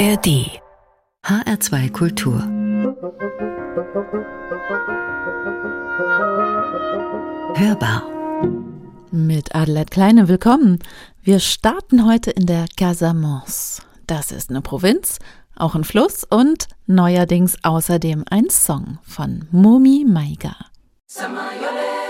ARD HR2 Kultur Hörbar Mit Adelheid Kleine willkommen. Wir starten heute in der Casamance. Das ist eine Provinz, auch ein Fluss und neuerdings außerdem ein Song von Momi Maiga. Samayole.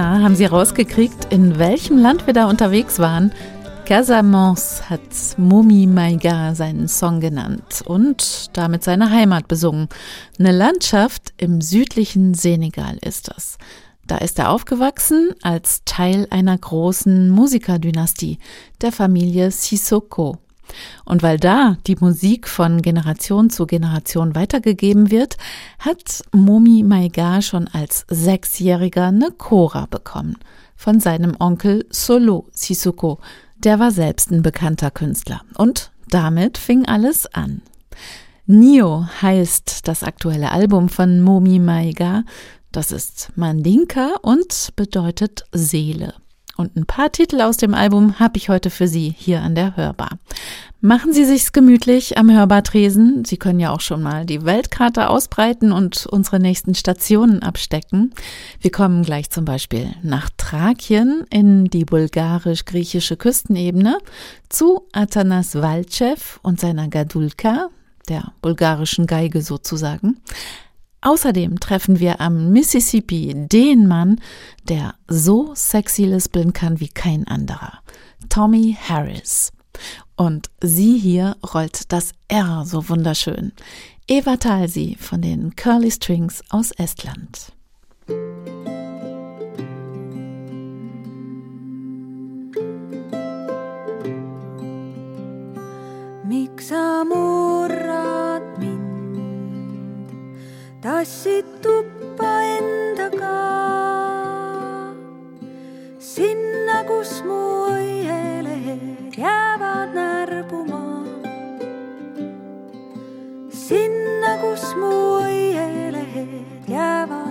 Na, haben Sie rausgekriegt, in welchem Land wir da unterwegs waren? Casamance hat Momi Maiga seinen Song genannt und damit seine Heimat besungen. Eine Landschaft im südlichen Senegal ist das. Da ist er aufgewachsen als Teil einer großen Musikerdynastie, der Familie Sissoko. Und weil da die Musik von Generation zu Generation weitergegeben wird, hat Momi Maiga schon als Sechsjähriger eine Chora bekommen. Von seinem Onkel Solo Sissoko. Der war selbst ein bekannter Künstler. Und damit fing alles an. Nio heißt das aktuelle Album von Momi Maiga. Das ist Mandinka und bedeutet Seele. Und ein paar Titel aus dem Album habe ich heute für Sie hier an der Hörbar. Machen Sie sich's gemütlich am Hörbartresen. Sie können ja auch schon mal die Weltkarte ausbreiten und unsere nächsten Stationen abstecken. Wir kommen gleich zum Beispiel nach Thrakien in die bulgarisch-griechische Küstenebene zu Atanas Valchev und seiner Gadulka, der bulgarischen Geige sozusagen. Außerdem treffen wir am Mississippi den Mann, der so sexy lispeln kann wie kein anderer. Tommy Harris. Und sie hier rollt das R so wunderschön. Eva Talsi von den Curly Strings aus Estland. miks sa tassid tuppa endaga sinna, kus mu õielehed jäävad närbuma. sinna, kus mu õielehed jäävad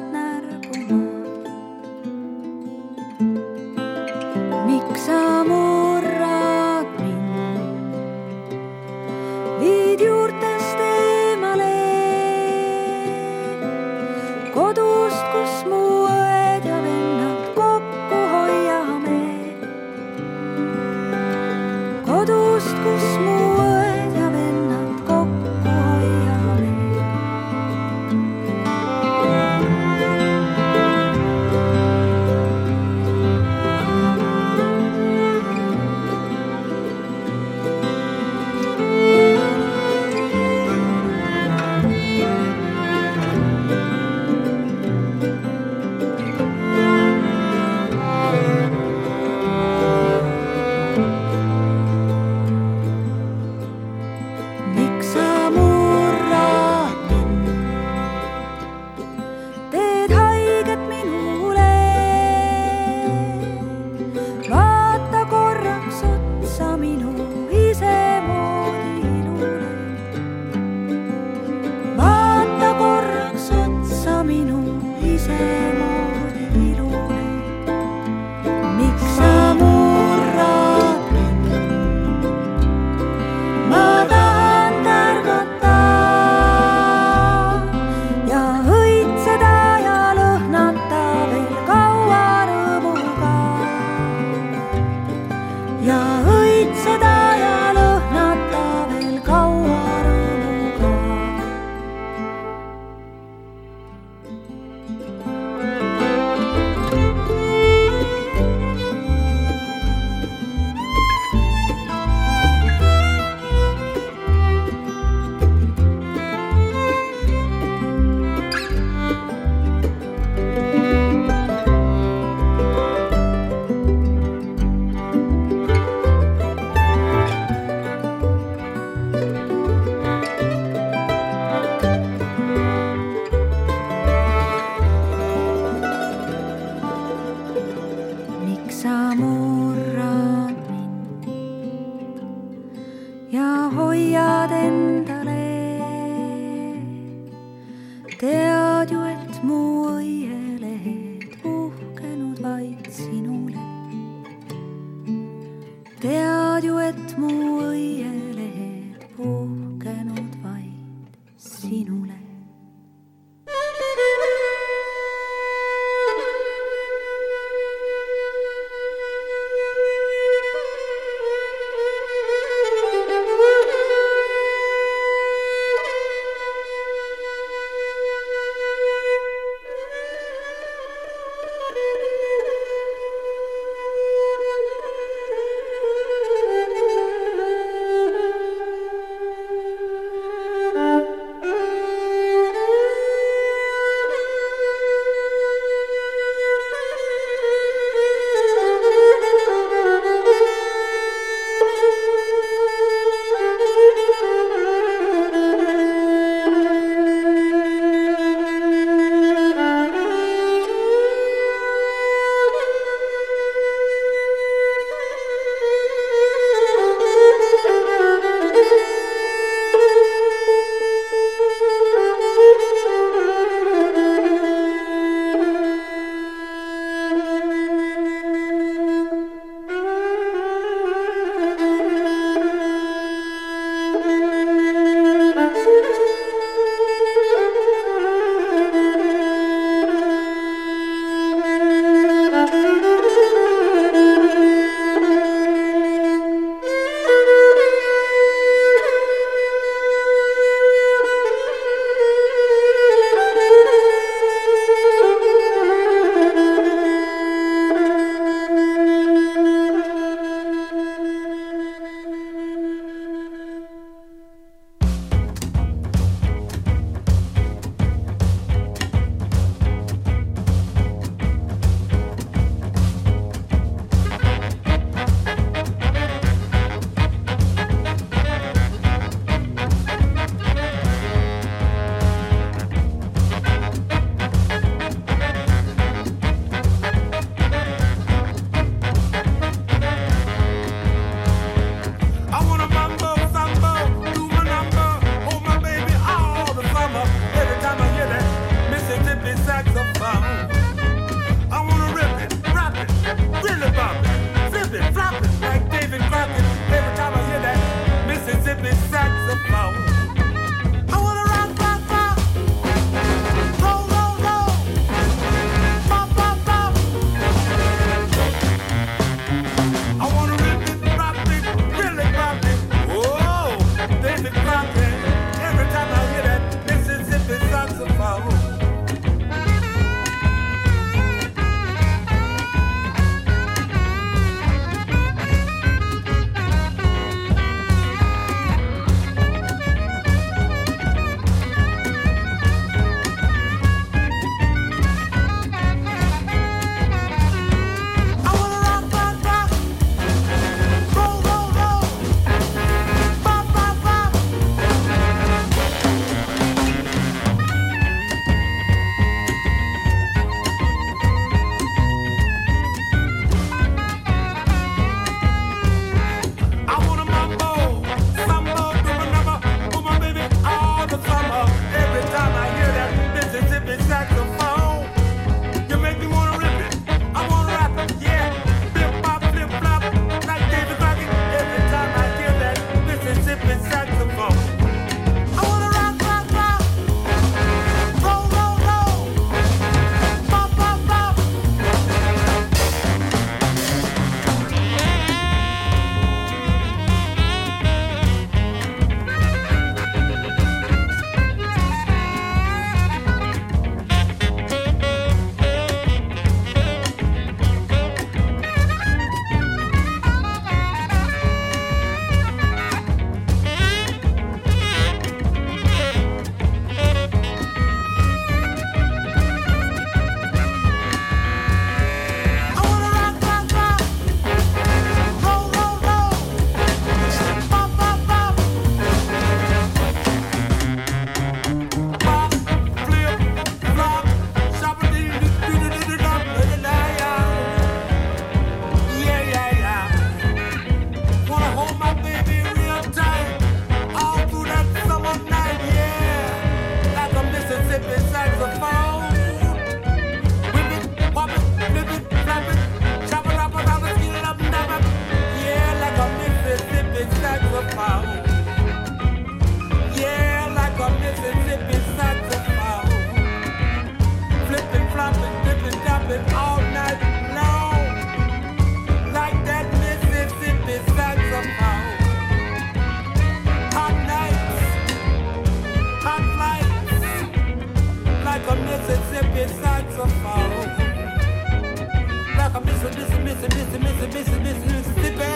Mississippi, Mississippi, Mississippi, Mississippi, Mississippi.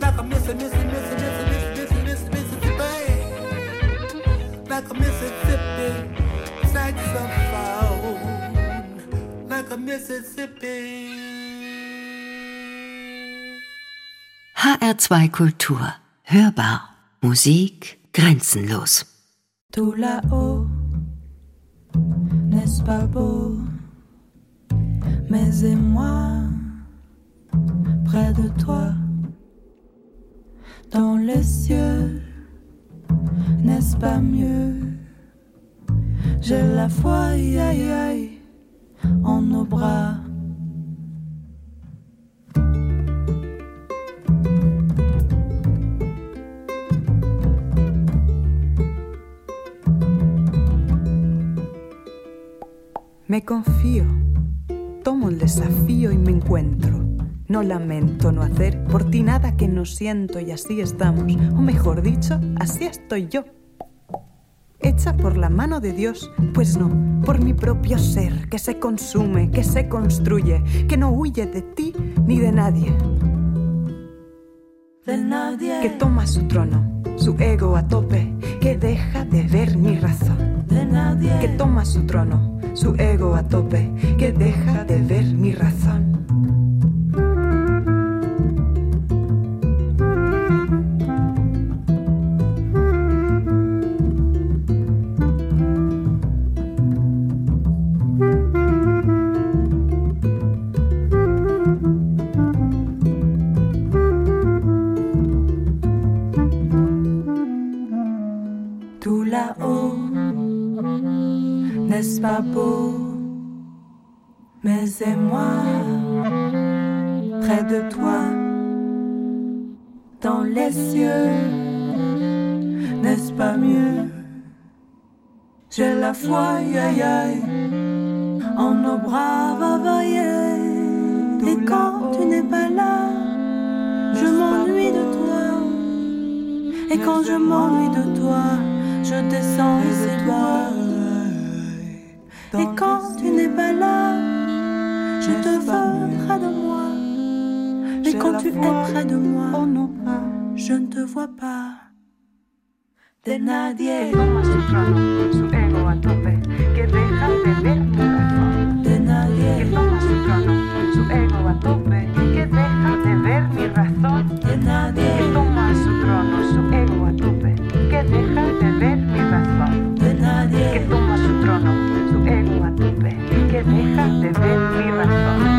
Like a Mississippi, Mississippi, Mississippi, Mississippi, Mississippi. Like a Mississippi saxophone. Like a Mississippi. HR2 Kultur. Hörbar. Musik grenzenlos. Tout là-haut, n'est-ce pas beau Mais et moi, près de toi, dans les cieux, n'est-ce pas mieux? J'ai la foi, aïe, aïe, en nos bras. Me confío, tomo el desafío y me encuentro. No lamento no hacer por ti nada que no siento y así estamos, o mejor dicho, así estoy yo. Hecha por la mano de Dios, pues no, por mi propio ser, que se consume, que se construye, que no huye de ti ni de nadie. De nadie, Que toma su trono, su ego a tope, que deja de ver mi razón. de nadie, Que toma su trono, su ego a tope, que deja de ver mi razón. Pas beau Mais et moi, près de toi, dans les cieux, n'est-ce pas mieux? J'ai la foi, aïe aïe, aïe, en nos bras va vailler. Et quand tu n'es pas là, je m'ennuie de toi. Et quand je m'ennuie de toi, je descends ici toi. Et quand tu n'es pas là, je te veux près de moi. Et quand tu es près de moi, je ne te vois pas. De nadie, Toma su trono, su ego a tope, que deja de ver razón. de Que nadie, toma su trono, su ego a tope, que deja de ver mi razón. de nadie, parte de mi razón.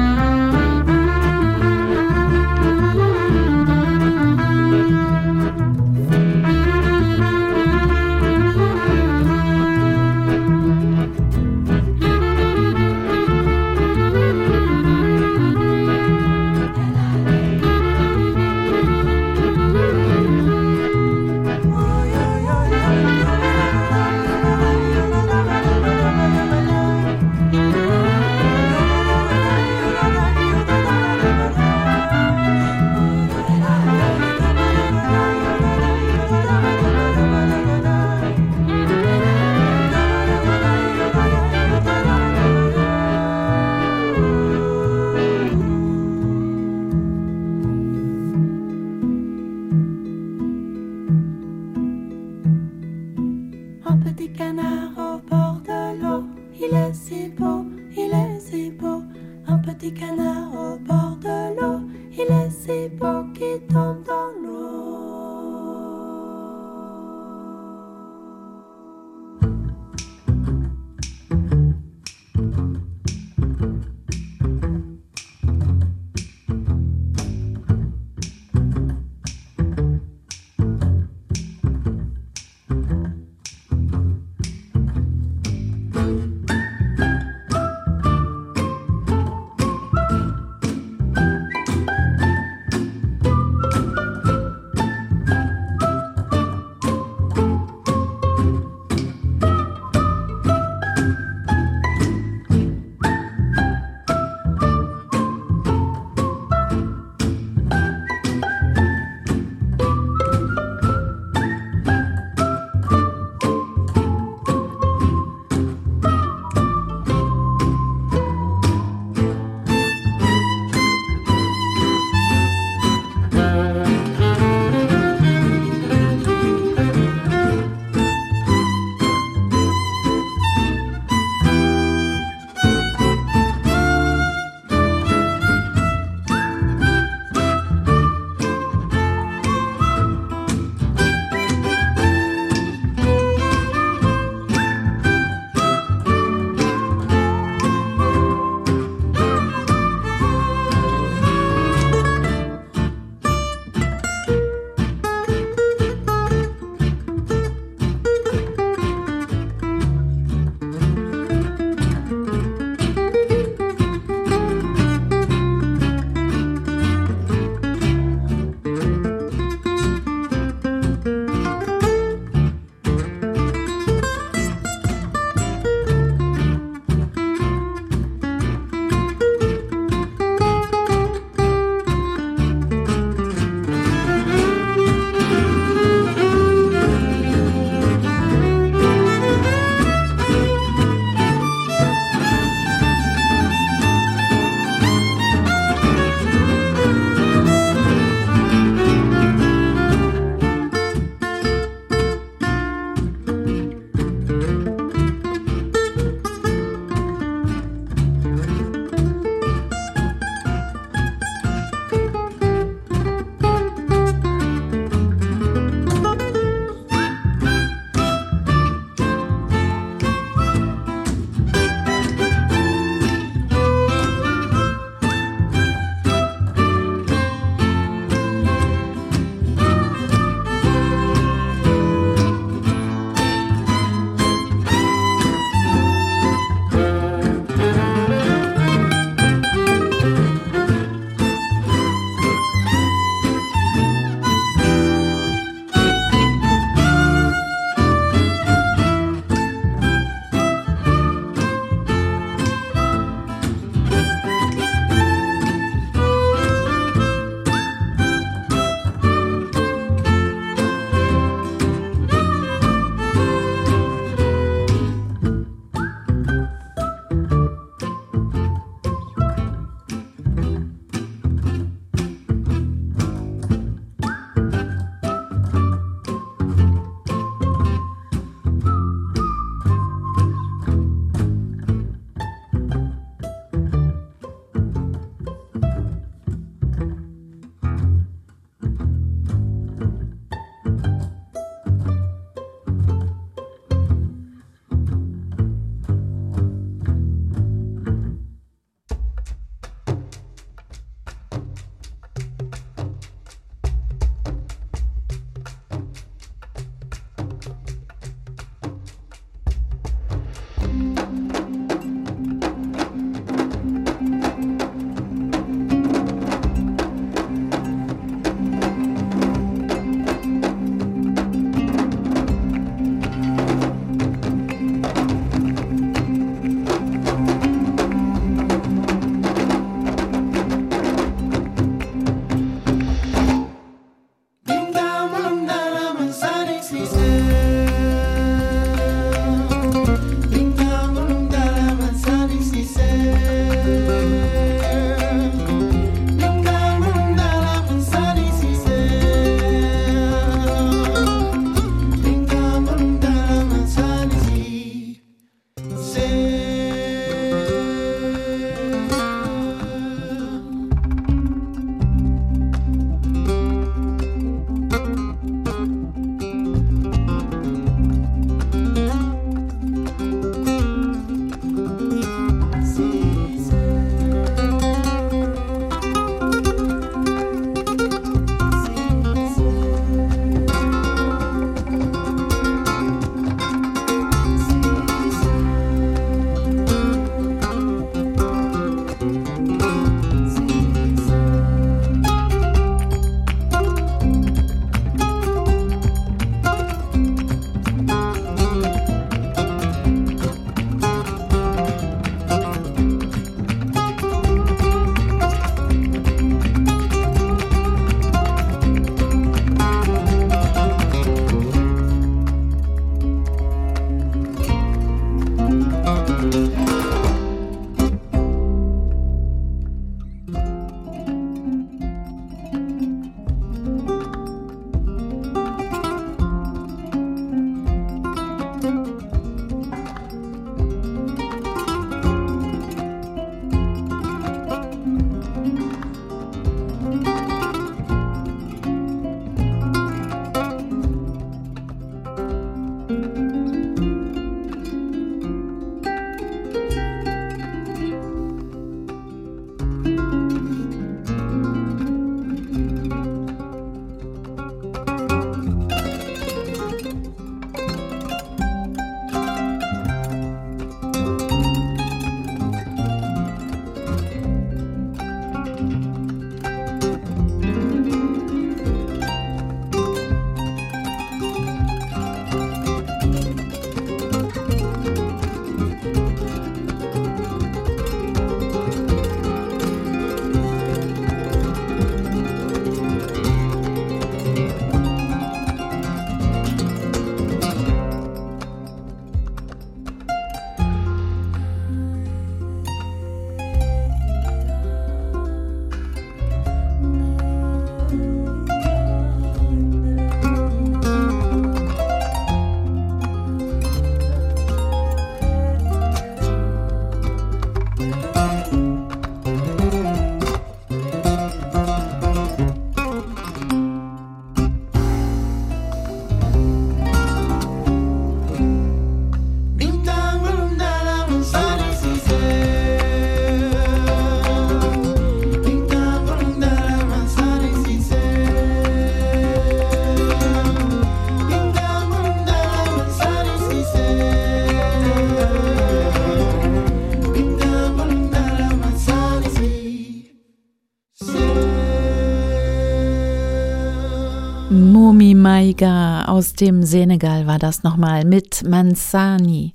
Maiga aus dem Senegal war das nochmal mit Mansani,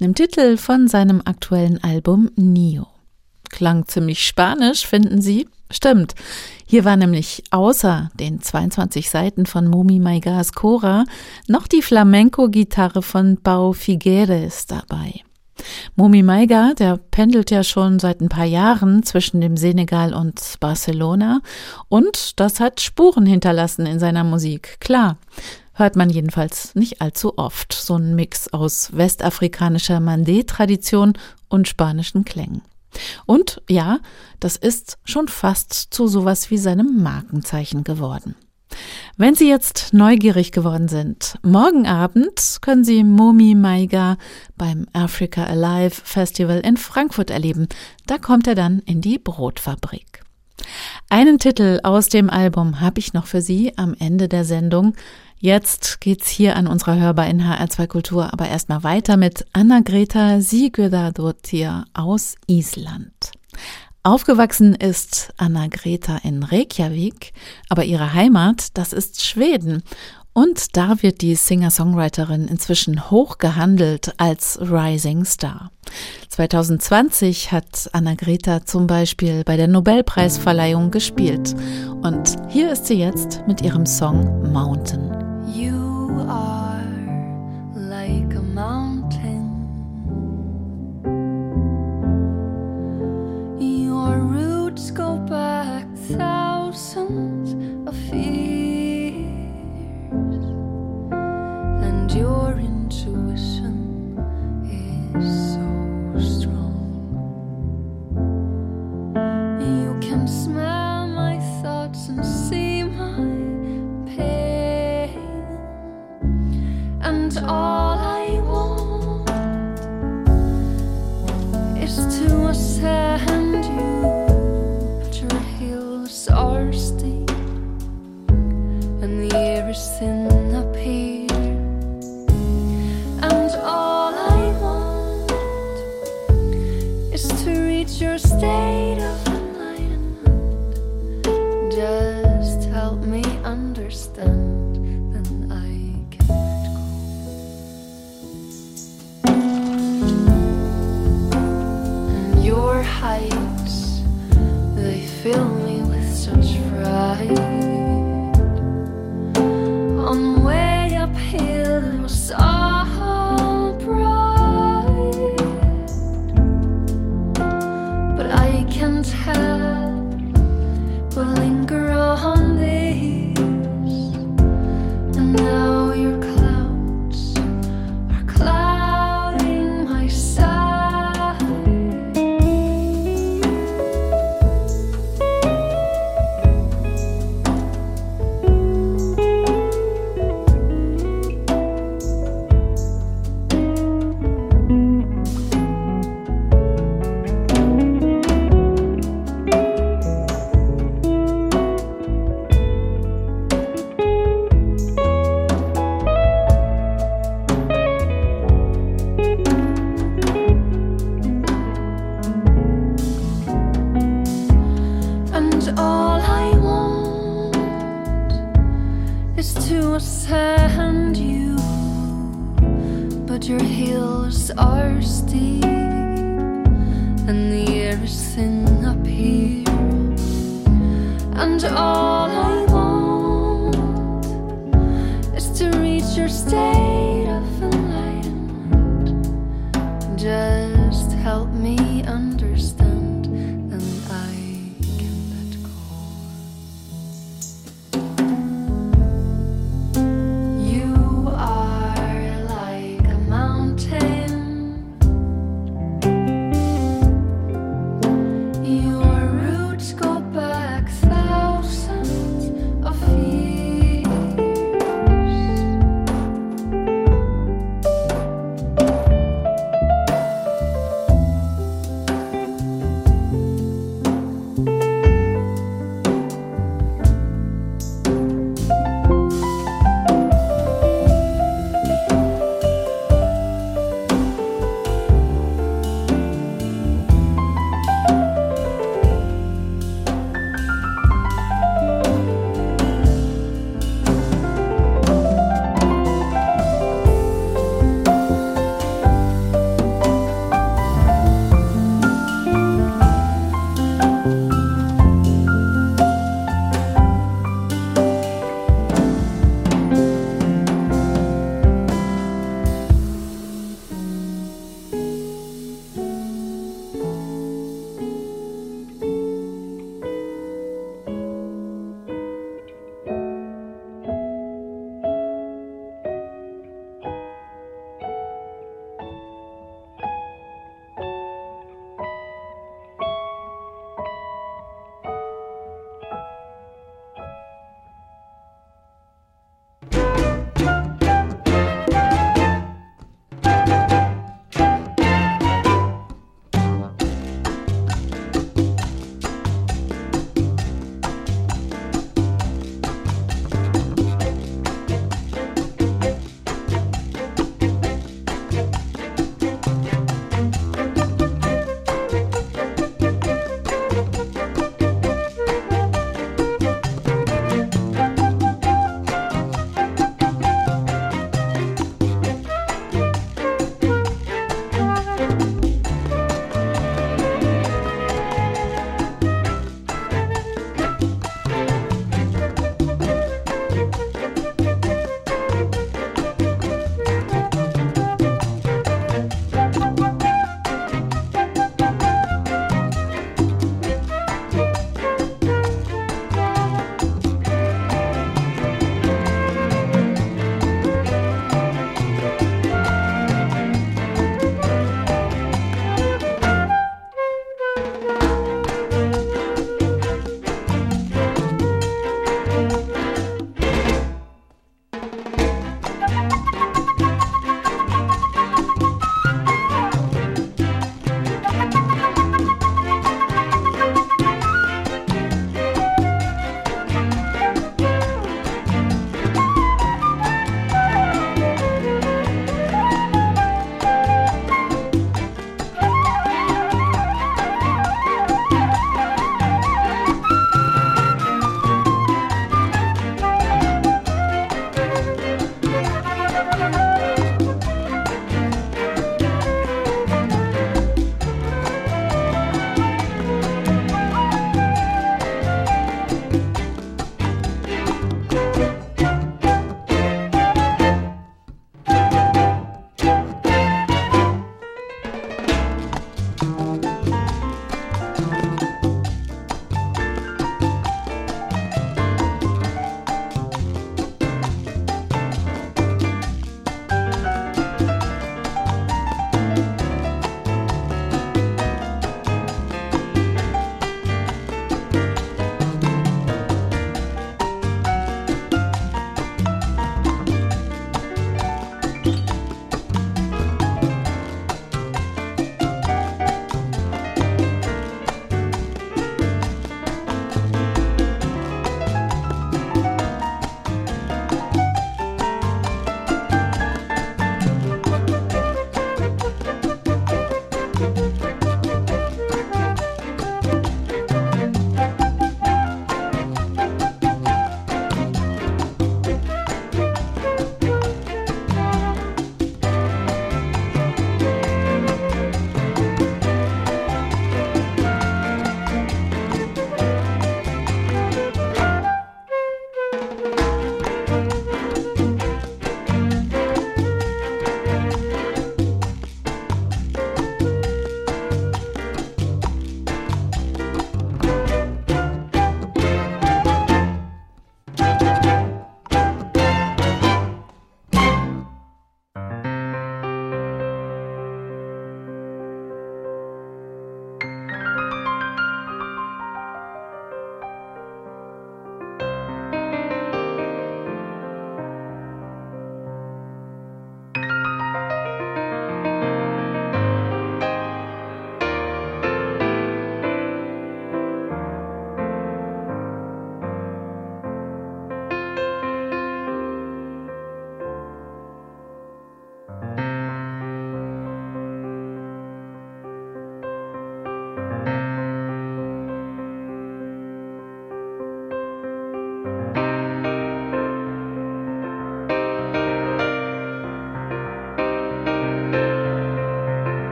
einem Titel von seinem aktuellen Album Nio. Klang ziemlich spanisch, finden Sie? Stimmt. Hier war nämlich außer den 22 Seiten von Momi Maigas Cora noch die Flamenco-Gitarre von Pau Figueres dabei. Momi Maiga, der pendelt ja schon seit ein paar Jahren zwischen dem Senegal und Barcelona und das hat Spuren hinterlassen in seiner Musik, klar. Hört man jedenfalls nicht allzu oft, so ein Mix aus westafrikanischer Mandé-Tradition und spanischen Klängen. Und ja, das ist schon fast zu sowas wie seinem Markenzeichen geworden. Wenn Sie jetzt neugierig geworden sind, morgen Abend können Sie Momi Maiga beim Africa Alive Festival in Frankfurt erleben. Da kommt er dann in die Brotfabrik. Einen Titel aus dem Album habe ich noch für Sie am Ende der Sendung. Jetzt geht's hier an unserer Hörbar in HR2 Kultur aber erstmal weiter mit Anna-Greta Sigurðardóttir aus Island. Aufgewachsen ist Anna-Greta in Reykjavik, aber ihre Heimat, das ist Schweden. Und da wird die Singer-Songwriterin inzwischen hoch gehandelt als Rising Star. 2020 hat Anna-Greta zum Beispiel bei der Nobelpreisverleihung gespielt. Und hier ist sie jetzt mit ihrem Song Mountain. You are thousands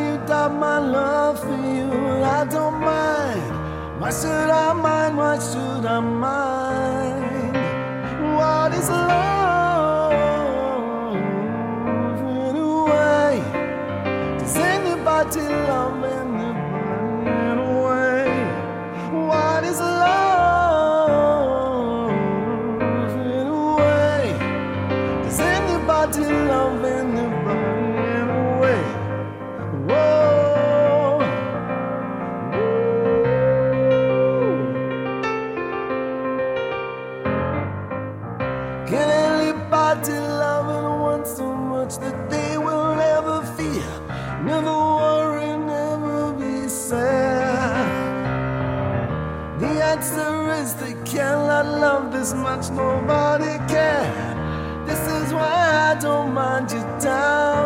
you doubt my love for you. I don't mind. Why should I mind? Why should I mind? What is love? Anyway, does anybody love anybody this much, nobody can. This is why I don't mind you doubting.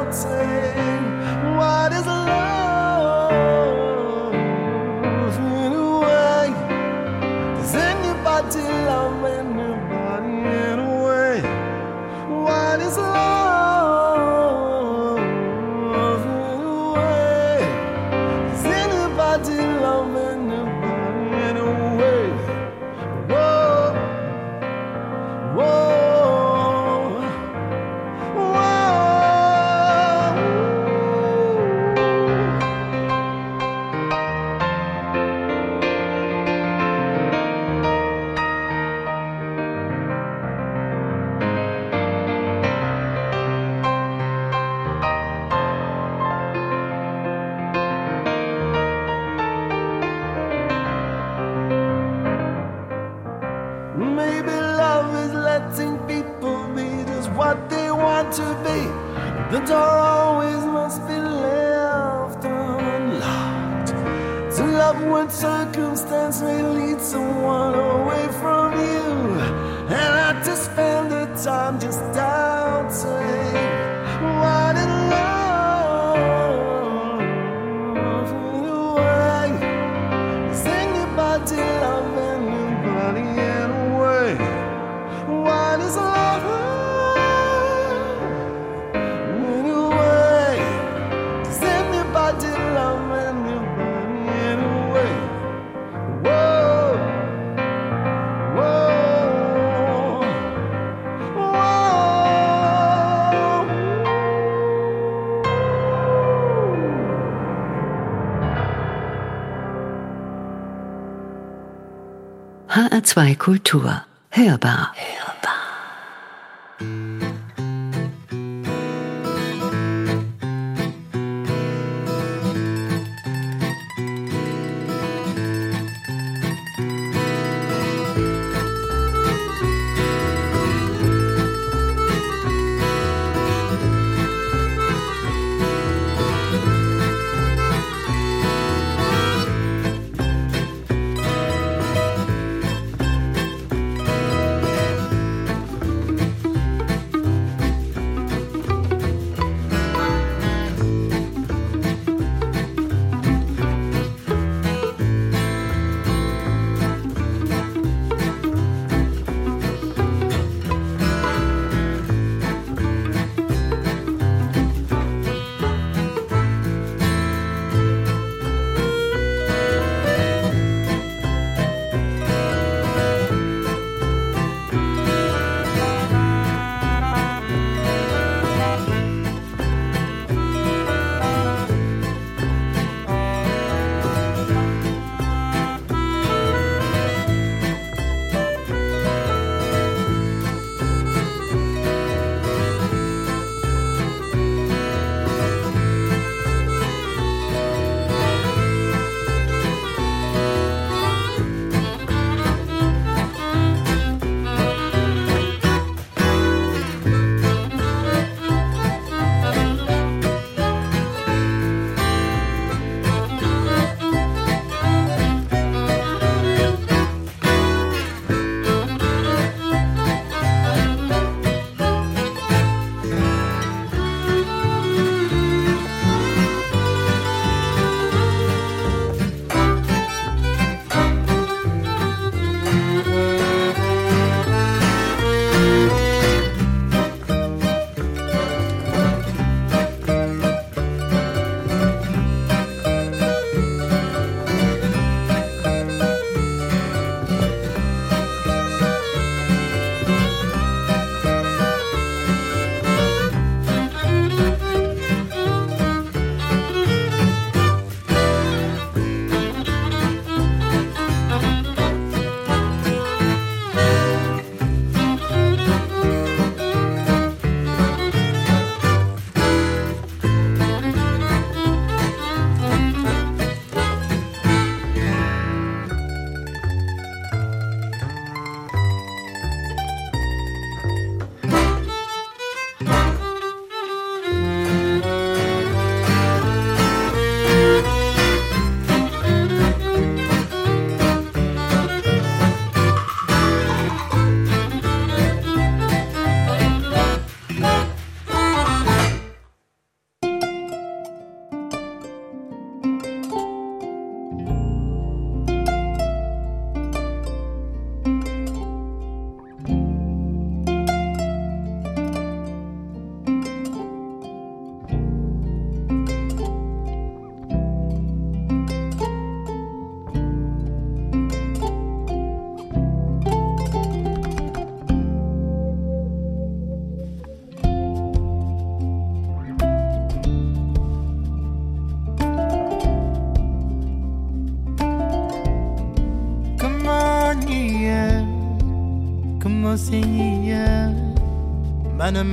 The door always must be left unlocked. To love when circumstance may lead someone away from you. And not to spend the time just doubting HR2 Kultur. Hörbar. Whoa.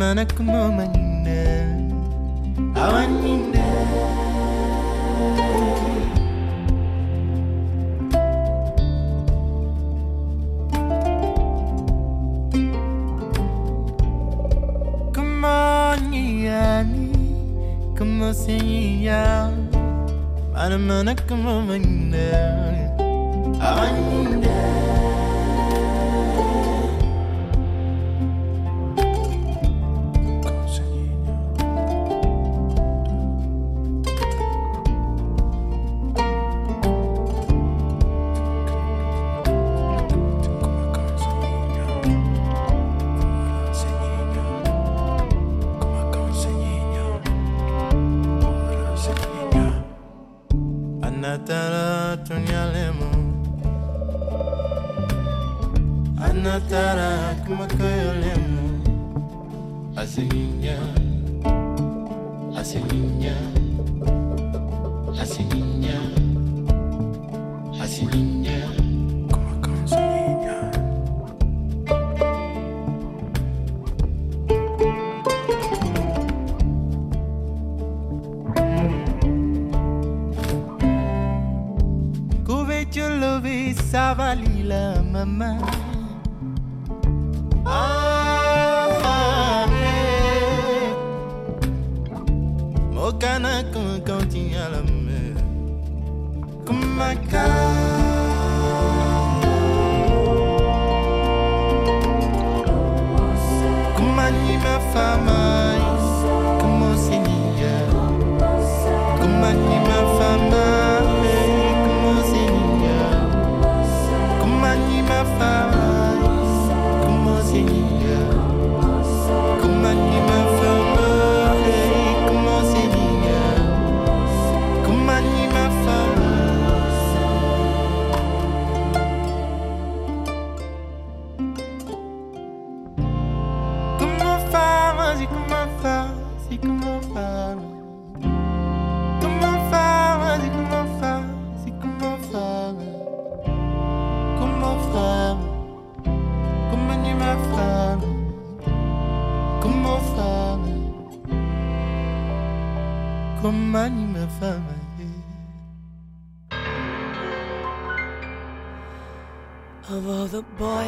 منك ممنا أونينا كمانياني كمسيا أنا منك ممنا أونينا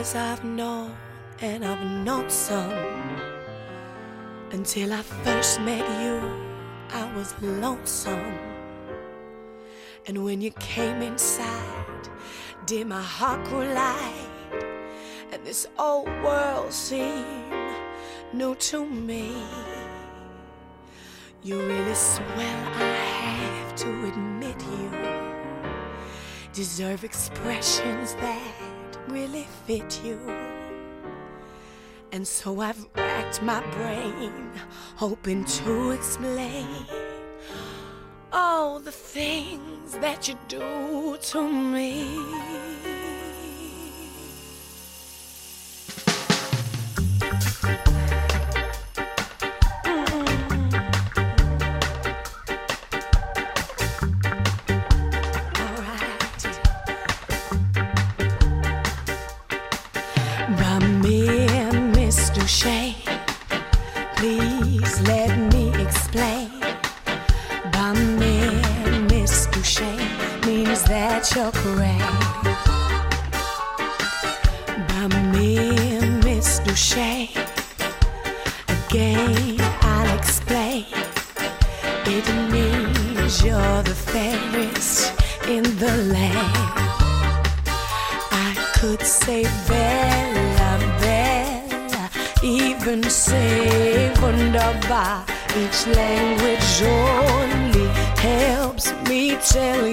boys I've known, and I've known some, until I first met you, I was lonesome. And when you came inside, did my heart grow light, and this old world seemed new to me. You really swell, I have to admit you deserve expressions that really fit you. And so I've racked my brain, hoping to explain all the things that you do to me. Each language only helps me tell you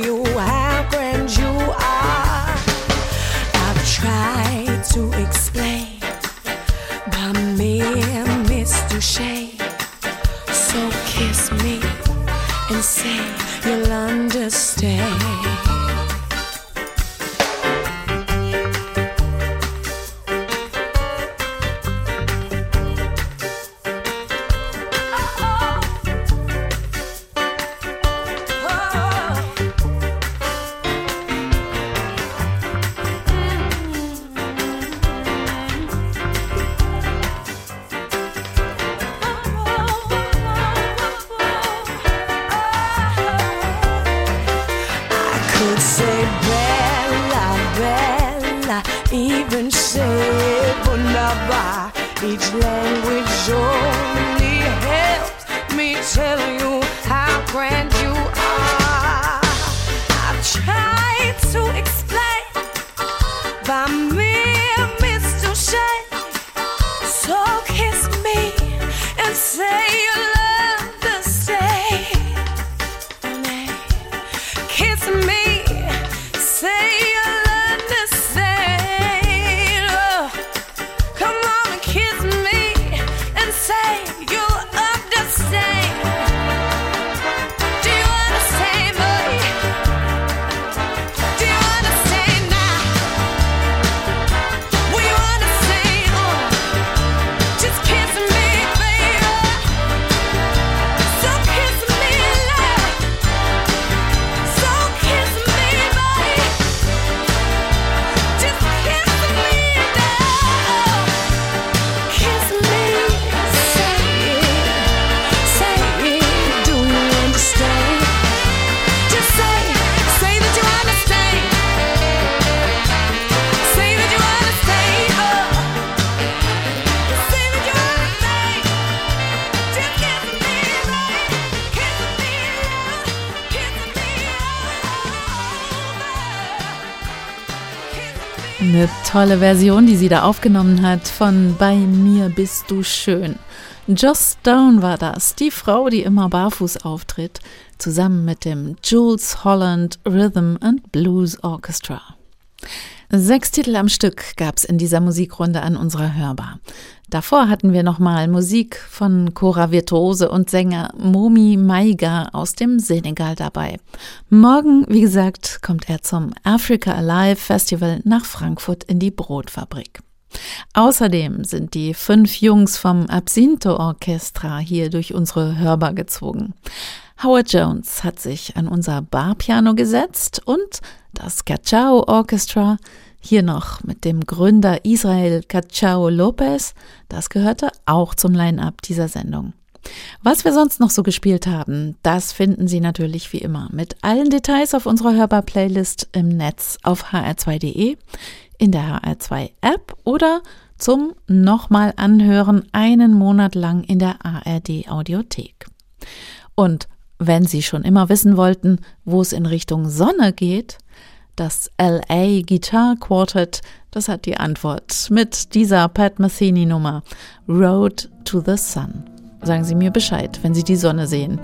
tolle Version, die sie da aufgenommen hat von Bei mir bist du schön. Joss Stone war das, die Frau, die immer barfuß auftritt, zusammen mit dem Jules Holland Rhythm and Blues Orchestra. Sechs Titel am Stück gab's in dieser Musikrunde an unserer Hörbar. Davor hatten wir nochmal Musik von Chora Virtuose und Sänger Momi Maiga aus dem Senegal dabei. Morgen, wie gesagt, kommt er zum Africa Alive Festival nach Frankfurt in die Brotfabrik. Außerdem sind die fünf Jungs vom Absinto Orchestra hier durch unsere Hörbar gezogen. Howard Jones hat sich an unser Barpiano gesetzt und das Cachao Orchestra, hier noch mit dem Gründer Israel Cachao Lopez, das gehörte auch zum Line-up dieser Sendung. Was wir sonst noch so gespielt haben, das finden Sie natürlich wie immer mit allen Details auf unserer Hörbar-Playlist im Netz auf hr2.de, in der HR2-App oder zum nochmal anhören einen Monat lang in der ARD-Audiothek. Und wenn Sie schon immer wissen wollten, wo es in Richtung Sonne geht, das LA Guitar Quartet, das hat die Antwort mit dieser Pat Metheny Nummer Road to the Sun. Sagen Sie mir Bescheid, wenn Sie die Sonne sehen.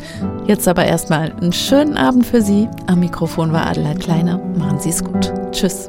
Jetzt aber erstmal einen schönen Abend für Sie. Am Mikrofon war Adelheid Kleiner. Machen Sie es gut. Tschüss.